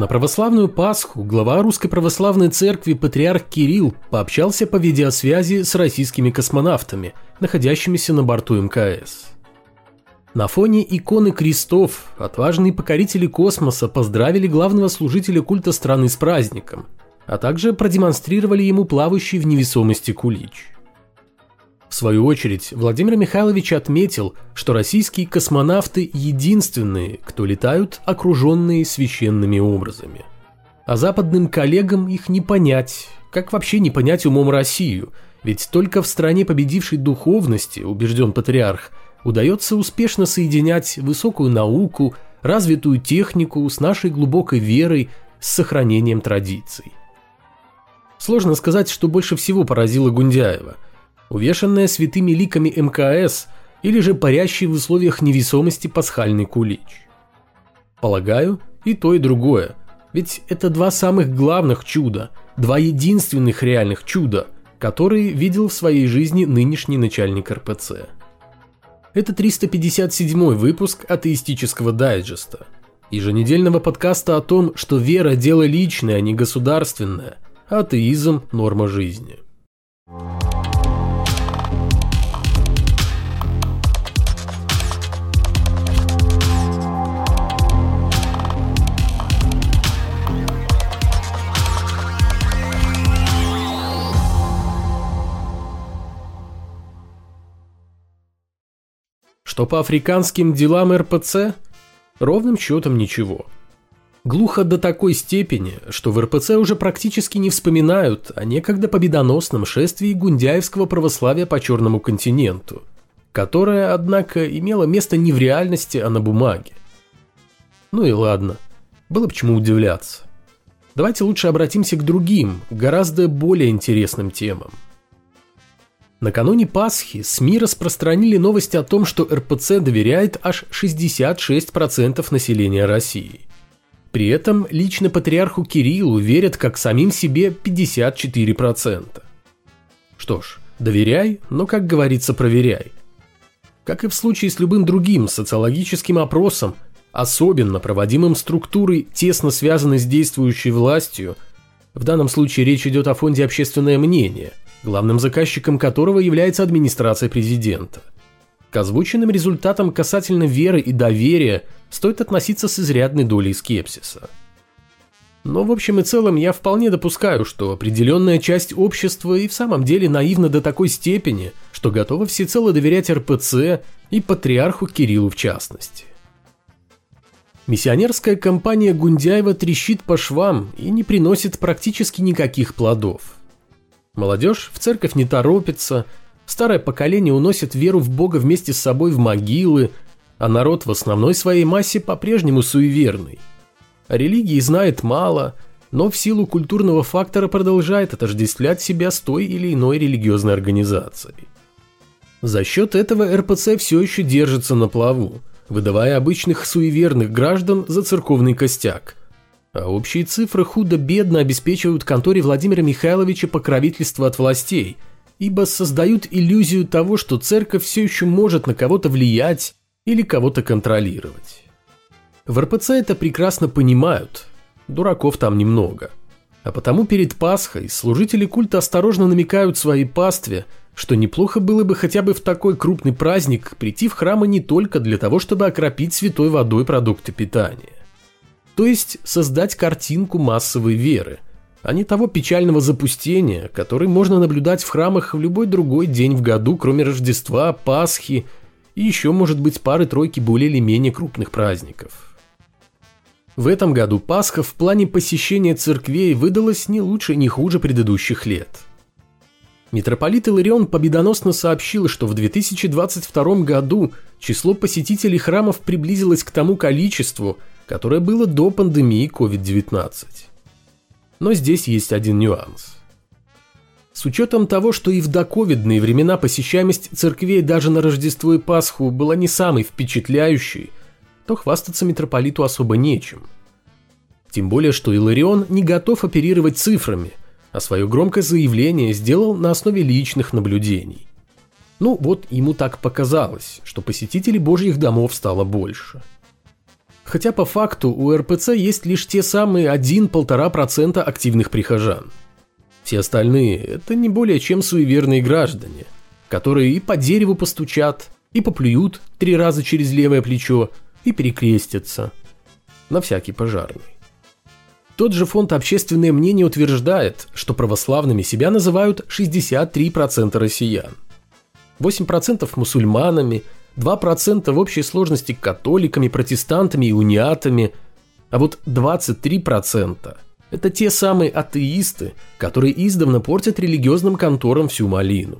На православную Пасху глава Русской Православной Церкви патриарх Кирилл пообщался по видеосвязи с российскими космонавтами, находящимися на борту МКС. На фоне иконы крестов отважные покорители космоса поздравили главного служителя культа страны с праздником, а также продемонстрировали ему плавающий в невесомости кулич. В свою очередь, Владимир Михайлович отметил, что российские космонавты единственные, кто летают окруженные священными образами. А западным коллегам их не понять, как вообще не понять умом Россию, ведь только в стране победившей духовности, убежден патриарх, удается успешно соединять высокую науку, развитую технику с нашей глубокой верой, с сохранением традиций. Сложно сказать, что больше всего поразило Гундяева – увешанная святыми ликами МКС или же парящий в условиях невесомости пасхальный кулич. Полагаю, и то, и другое, ведь это два самых главных чуда, два единственных реальных чуда, которые видел в своей жизни нынешний начальник РПЦ. Это 357 выпуск атеистического дайджеста, еженедельного подкаста о том, что вера – дело личное, а не государственное, а атеизм – норма жизни. Что по африканским делам РПЦ? Ровным счетом ничего. Глухо до такой степени, что в РПЦ уже практически не вспоминают о некогда победоносном шествии гундяевского православия по Черному континенту, которое, однако, имело место не в реальности, а на бумаге. Ну и ладно, было бы чему удивляться. Давайте лучше обратимся к другим, гораздо более интересным темам – Накануне Пасхи СМИ распространили новость о том, что РПЦ доверяет аж 66% населения России. При этом лично патриарху Кириллу верят как самим себе 54%. Что ж, доверяй, но, как говорится, проверяй. Как и в случае с любым другим социологическим опросом, особенно проводимым структурой, тесно связанной с действующей властью, в данном случае речь идет о фонде «Общественное мнение», главным заказчиком которого является администрация президента. К озвученным результатам касательно веры и доверия стоит относиться с изрядной долей скепсиса. Но в общем и целом я вполне допускаю, что определенная часть общества и в самом деле наивна до такой степени, что готова всецело доверять РПЦ и патриарху Кириллу в частности. Миссионерская компания Гундяева трещит по швам и не приносит практически никаких плодов – Молодежь в церковь не торопится, старое поколение уносит веру в Бога вместе с собой в могилы, а народ в основной своей массе по-прежнему суеверный. О религии знает мало, но в силу культурного фактора продолжает отождествлять себя с той или иной религиозной организацией. За счет этого РПЦ все еще держится на плаву, выдавая обычных суеверных граждан за церковный костяк – а общие цифры худо-бедно обеспечивают конторе Владимира Михайловича покровительство от властей, ибо создают иллюзию того, что церковь все еще может на кого-то влиять или кого-то контролировать. В РПЦ это прекрасно понимают, дураков там немного. А потому перед Пасхой служители культа осторожно намекают своей пастве, что неплохо было бы хотя бы в такой крупный праздник прийти в храмы не только для того, чтобы окропить святой водой продукты питания. То есть создать картинку массовой веры, а не того печального запустения, который можно наблюдать в храмах в любой другой день в году, кроме Рождества, Пасхи и еще, может быть, пары-тройки более или менее крупных праздников. В этом году Пасха в плане посещения церквей выдалась не лучше, не хуже предыдущих лет. Митрополит Иларион победоносно сообщил, что в 2022 году число посетителей храмов приблизилось к тому количеству, которое было до пандемии COVID-19. Но здесь есть один нюанс. С учетом того, что и в доковидные времена посещаемость церквей даже на Рождество и Пасху была не самой впечатляющей, то хвастаться митрополиту особо нечем. Тем более, что Иларион не готов оперировать цифрами, а свое громкое заявление сделал на основе личных наблюдений. Ну вот ему так показалось, что посетителей божьих домов стало больше – Хотя по факту у РПЦ есть лишь те самые 1-1,5% активных прихожан. Все остальные – это не более чем суеверные граждане, которые и по дереву постучат, и поплюют три раза через левое плечо, и перекрестятся. На всякий пожарный. Тот же фонд «Общественное мнение» утверждает, что православными себя называют 63% россиян. 8% мусульманами, 2% в общей сложности католиками, протестантами и униатами, а вот 23% – это те самые атеисты, которые издавна портят религиозным конторам всю малину.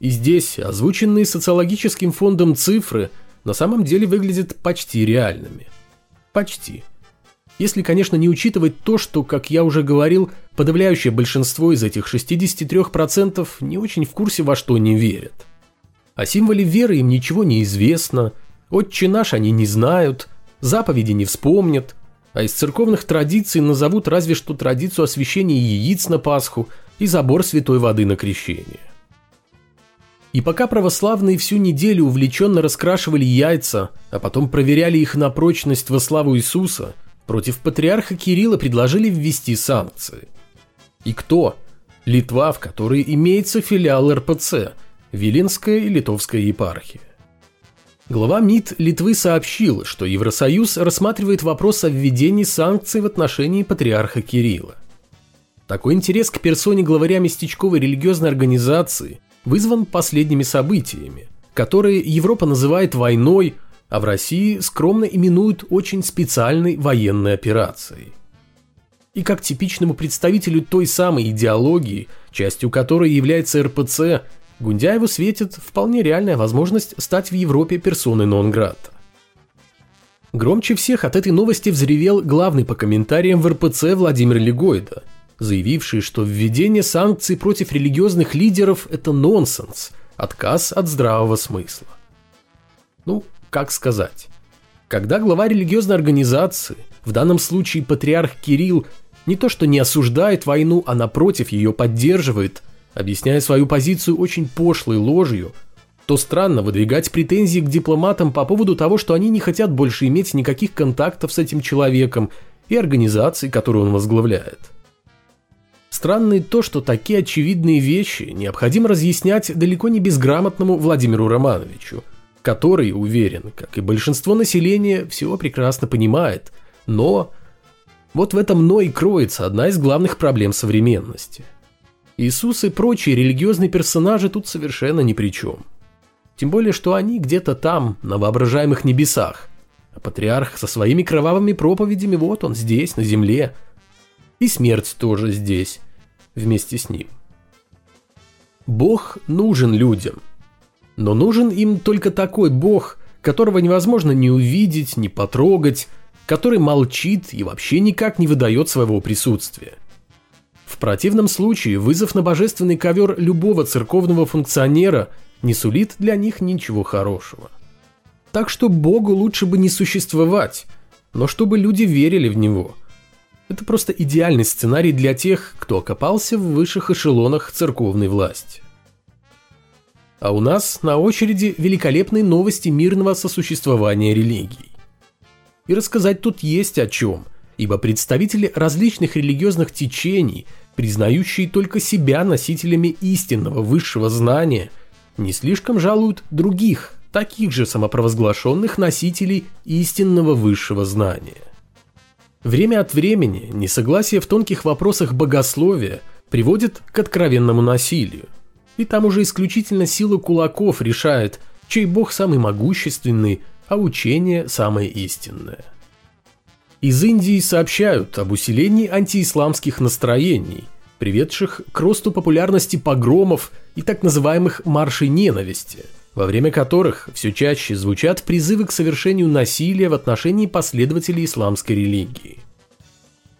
И здесь озвученные социологическим фондом цифры на самом деле выглядят почти реальными. Почти. Если, конечно, не учитывать то, что, как я уже говорил, подавляющее большинство из этих 63% не очень в курсе во что не верят. О символе веры им ничего не известно, отче наш они не знают, заповеди не вспомнят, а из церковных традиций назовут разве что традицию освящения яиц на Пасху и забор святой воды на крещение. И пока православные всю неделю увлеченно раскрашивали яйца, а потом проверяли их на прочность во славу Иисуса, против патриарха Кирилла предложили ввести санкции. И кто? Литва, в которой имеется филиал РПЦ, Виленская и Литовская епархия. Глава МИД Литвы сообщил, что Евросоюз рассматривает вопрос о введении санкций в отношении патриарха Кирилла. Такой интерес к персоне главаря местечковой религиозной организации вызван последними событиями, которые Европа называет войной, а в России скромно именуют очень специальной военной операцией. И как типичному представителю той самой идеологии, частью которой является РПЦ, Гундяеву светит вполне реальная возможность стать в Европе персоной нон-грата. Громче всех от этой новости взревел главный по комментариям в РПЦ Владимир Легойда – заявивший, что введение санкций против религиозных лидеров – это нонсенс, отказ от здравого смысла. Ну, как сказать. Когда глава религиозной организации, в данном случае патриарх Кирилл, не то что не осуждает войну, а напротив ее поддерживает, объясняя свою позицию очень пошлой ложью, то странно выдвигать претензии к дипломатам по поводу того, что они не хотят больше иметь никаких контактов с этим человеком и организацией, которую он возглавляет. Странно и то, что такие очевидные вещи необходимо разъяснять далеко не безграмотному Владимиру Романовичу, который, уверен, как и большинство населения, всего прекрасно понимает, но... Вот в этом но и кроется одна из главных проблем современности. Иисус и прочие религиозные персонажи тут совершенно ни при чем. Тем более, что они где-то там, на воображаемых небесах, а патриарх со своими кровавыми проповедями вот он здесь, на земле – и смерть тоже здесь, вместе с ним. Бог нужен людям. Но нужен им только такой Бог, которого невозможно ни увидеть, ни потрогать, который молчит и вообще никак не выдает своего присутствия. В противном случае вызов на божественный ковер любого церковного функционера не сулит для них ничего хорошего. Так что Богу лучше бы не существовать, но чтобы люди верили в Него – это просто идеальный сценарий для тех, кто окопался в высших эшелонах церковной власти. А у нас на очереди великолепные новости мирного сосуществования религий. И рассказать тут есть о чем, ибо представители различных религиозных течений, признающие только себя носителями истинного высшего знания, не слишком жалуют других, таких же самопровозглашенных носителей истинного высшего знания. Время от времени несогласие в тонких вопросах богословия приводит к откровенному насилию. И там уже исключительно сила кулаков решает, чей бог самый могущественный, а учение самое истинное. Из Индии сообщают об усилении антиисламских настроений, приведших к росту популярности погромов и так называемых маршей ненависти – во время которых все чаще звучат призывы к совершению насилия в отношении последователей исламской религии.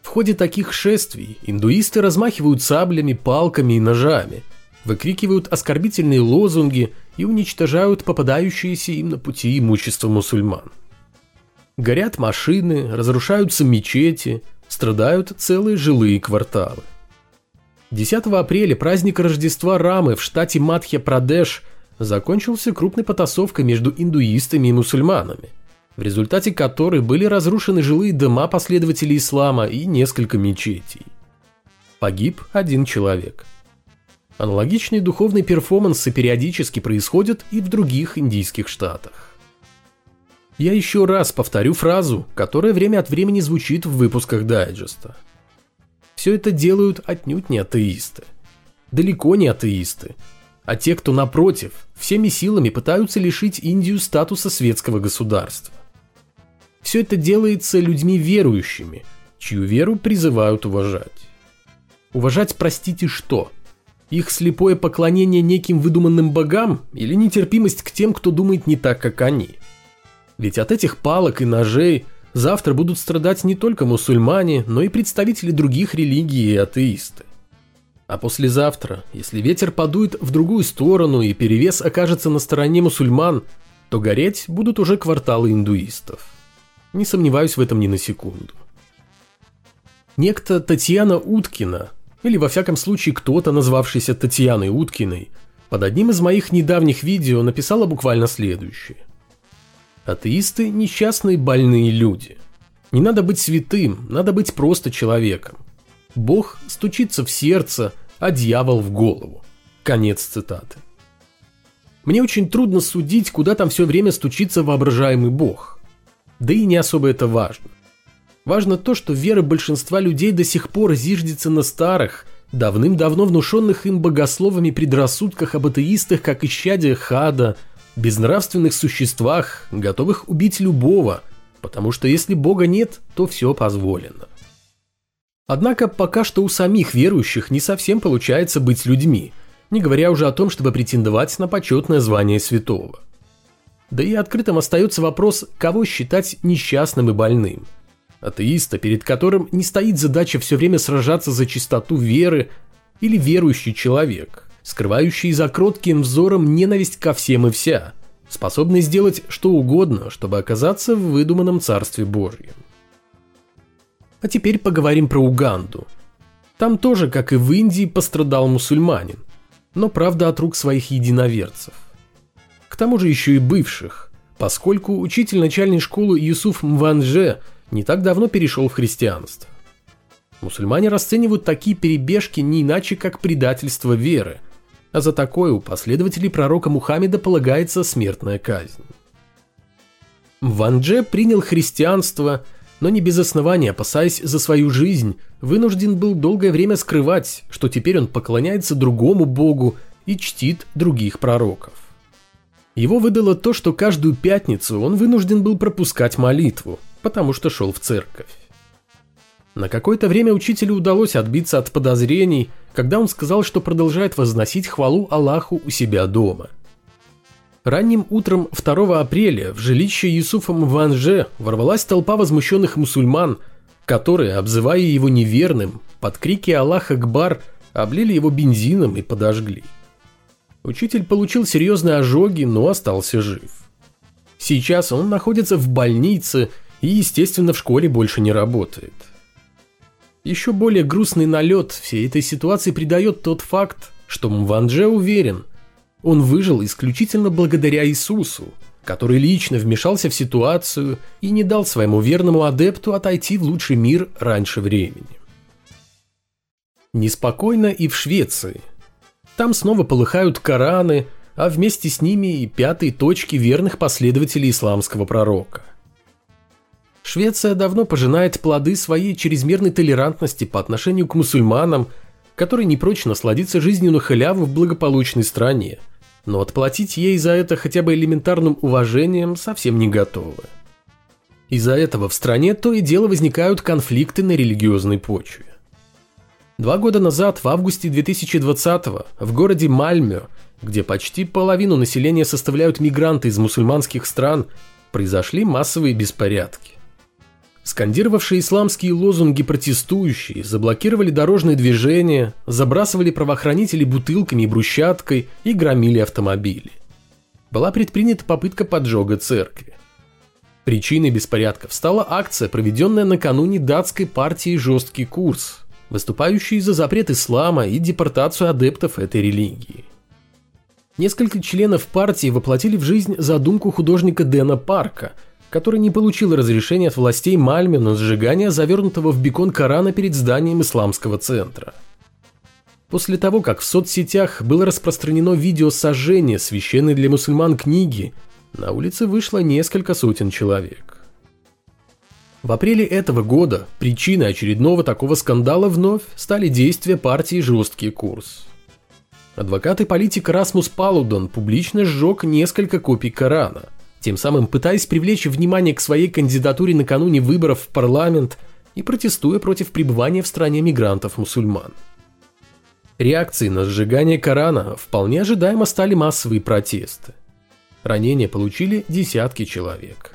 В ходе таких шествий индуисты размахивают саблями, палками и ножами, выкрикивают оскорбительные лозунги и уничтожают попадающиеся им на пути имущество мусульман. Горят машины, разрушаются мечети, страдают целые жилые кварталы. 10 апреля праздник Рождества Рамы в штате Мадхья-Прадеш – закончился крупной потасовкой между индуистами и мусульманами. в результате которой были разрушены жилые дома последователей ислама и несколько мечетей. Погиб один человек. Аналогичные духовные перформансы периодически происходят и в других индийских штатах. Я еще раз повторю фразу, которая время от времени звучит в выпусках дайджеста. Все это делают отнюдь не атеисты. Далеко не атеисты, а те, кто напротив, всеми силами пытаются лишить Индию статуса светского государства. Все это делается людьми верующими, чью веру призывают уважать. Уважать, простите, что? Их слепое поклонение неким выдуманным богам или нетерпимость к тем, кто думает не так, как они? Ведь от этих палок и ножей завтра будут страдать не только мусульмане, но и представители других религий и атеисты. А послезавтра, если ветер подует в другую сторону и перевес окажется на стороне мусульман, то гореть будут уже кварталы индуистов. Не сомневаюсь в этом ни на секунду. Некто Татьяна Уткина, или во всяком случае кто-то, назвавшийся Татьяной Уткиной, под одним из моих недавних видео написала буквально следующее. Атеисты – несчастные больные люди. Не надо быть святым, надо быть просто человеком. Бог стучится в сердце, а дьявол в голову. Конец цитаты. Мне очень трудно судить, куда там все время стучится воображаемый Бог. Да и не особо это важно. Важно то, что вера большинства людей до сих пор зиждется на старых, давным-давно внушенных им богословами предрассудках об атеистах, как исчадие хада, безнравственных существах, готовых убить любого, потому что если Бога нет, то все позволено. Однако пока что у самих верующих не совсем получается быть людьми, не говоря уже о том, чтобы претендовать на почетное звание святого. Да и открытым остается вопрос, кого считать несчастным и больным. Атеиста, перед которым не стоит задача все время сражаться за чистоту веры, или верующий человек, скрывающий за кротким взором ненависть ко всем и вся, способный сделать что угодно, чтобы оказаться в выдуманном Царстве Божьем. А теперь поговорим про Уганду. Там тоже, как и в Индии, пострадал мусульманин, но правда от рук своих единоверцев. К тому же еще и бывших, поскольку учитель начальной школы Юсуф Мванже не так давно перешел в христианство. Мусульмане расценивают такие перебежки не иначе, как предательство веры, а за такое у последователей пророка Мухаммеда полагается смертная казнь. Мванже принял христианство – но не без основания, опасаясь за свою жизнь, вынужден был долгое время скрывать, что теперь он поклоняется другому богу и чтит других пророков. Его выдало то, что каждую пятницу он вынужден был пропускать молитву, потому что шел в церковь. На какое-то время учителю удалось отбиться от подозрений, когда он сказал, что продолжает возносить хвалу Аллаху у себя дома – Ранним утром 2 апреля в жилище Юсуфа Мванже ворвалась толпа возмущенных мусульман, которые, обзывая его неверным, под крики «Аллах Акбар» облили его бензином и подожгли. Учитель получил серьезные ожоги, но остался жив. Сейчас он находится в больнице и, естественно, в школе больше не работает. Еще более грустный налет всей этой ситуации придает тот факт, что Мванже уверен – он выжил исключительно благодаря Иисусу, который лично вмешался в ситуацию и не дал своему верному адепту отойти в лучший мир раньше времени. Неспокойно и в Швеции. Там снова полыхают Кораны, а вместе с ними и пятые точки верных последователей исламского пророка. Швеция давно пожинает плоды своей чрезмерной толерантности по отношению к мусульманам который не прочь насладиться жизнью на халяву в благополучной стране, но отплатить ей за это хотя бы элементарным уважением совсем не готовы. Из-за этого в стране то и дело возникают конфликты на религиозной почве. Два года назад, в августе 2020 в городе Мальмё, где почти половину населения составляют мигранты из мусульманских стран, произошли массовые беспорядки. Скандировавшие исламские лозунги протестующие заблокировали дорожное движение, забрасывали правоохранителей бутылками и брусчаткой и громили автомобили. Была предпринята попытка поджога церкви. Причиной беспорядков стала акция, проведенная накануне датской партии «Жесткий курс», выступающей за запрет ислама и депортацию адептов этой религии. Несколько членов партии воплотили в жизнь задумку художника Дэна Парка – который не получил разрешения от властей Мальме на сжигание завернутого в бекон Корана перед зданием исламского центра. После того, как в соцсетях было распространено видео сожжения священной для мусульман книги, на улице вышло несколько сотен человек. В апреле этого года причиной очередного такого скандала вновь стали действия партии «Жесткий курс». Адвокат и политик Расмус Палудон публично сжег несколько копий Корана, тем самым пытаясь привлечь внимание к своей кандидатуре накануне выборов в парламент и протестуя против пребывания в стране мигрантов-мусульман. Реакцией на сжигание Корана вполне ожидаемо стали массовые протесты. Ранения получили десятки человек.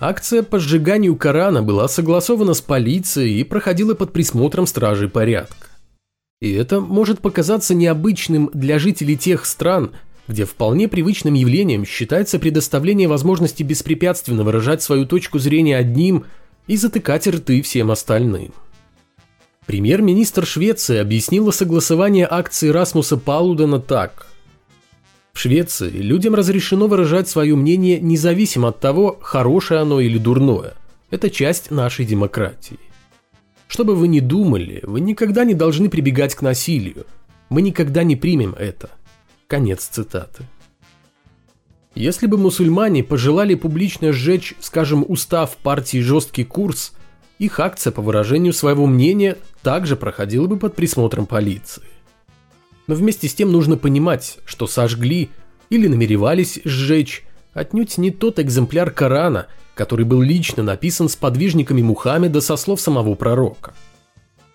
Акция по сжиганию Корана была согласована с полицией и проходила под присмотром стражей порядка. И это может показаться необычным для жителей тех стран, где вполне привычным явлением считается предоставление возможности беспрепятственно выражать свою точку зрения одним и затыкать рты всем остальным. Премьер-министр Швеции объяснила согласование акции Расмуса Палудена так. В Швеции людям разрешено выражать свое мнение независимо от того, хорошее оно или дурное. Это часть нашей демократии. Что бы вы ни думали, вы никогда не должны прибегать к насилию. Мы никогда не примем это. Конец цитаты. Если бы мусульмане пожелали публично сжечь, скажем, устав партии «Жесткий курс», их акция по выражению своего мнения также проходила бы под присмотром полиции. Но вместе с тем нужно понимать, что сожгли или намеревались сжечь отнюдь не тот экземпляр Корана, который был лично написан с подвижниками Мухаммеда со слов самого пророка.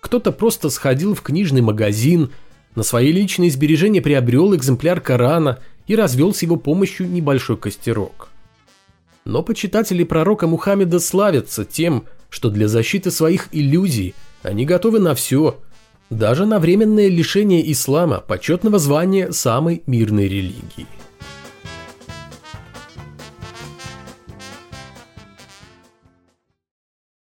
Кто-то просто сходил в книжный магазин, на свои личные сбережения приобрел экземпляр Корана и развел с его помощью небольшой костерок. Но почитатели пророка Мухаммеда славятся тем, что для защиты своих иллюзий они готовы на все – даже на временное лишение ислама почетного звания самой мирной религии.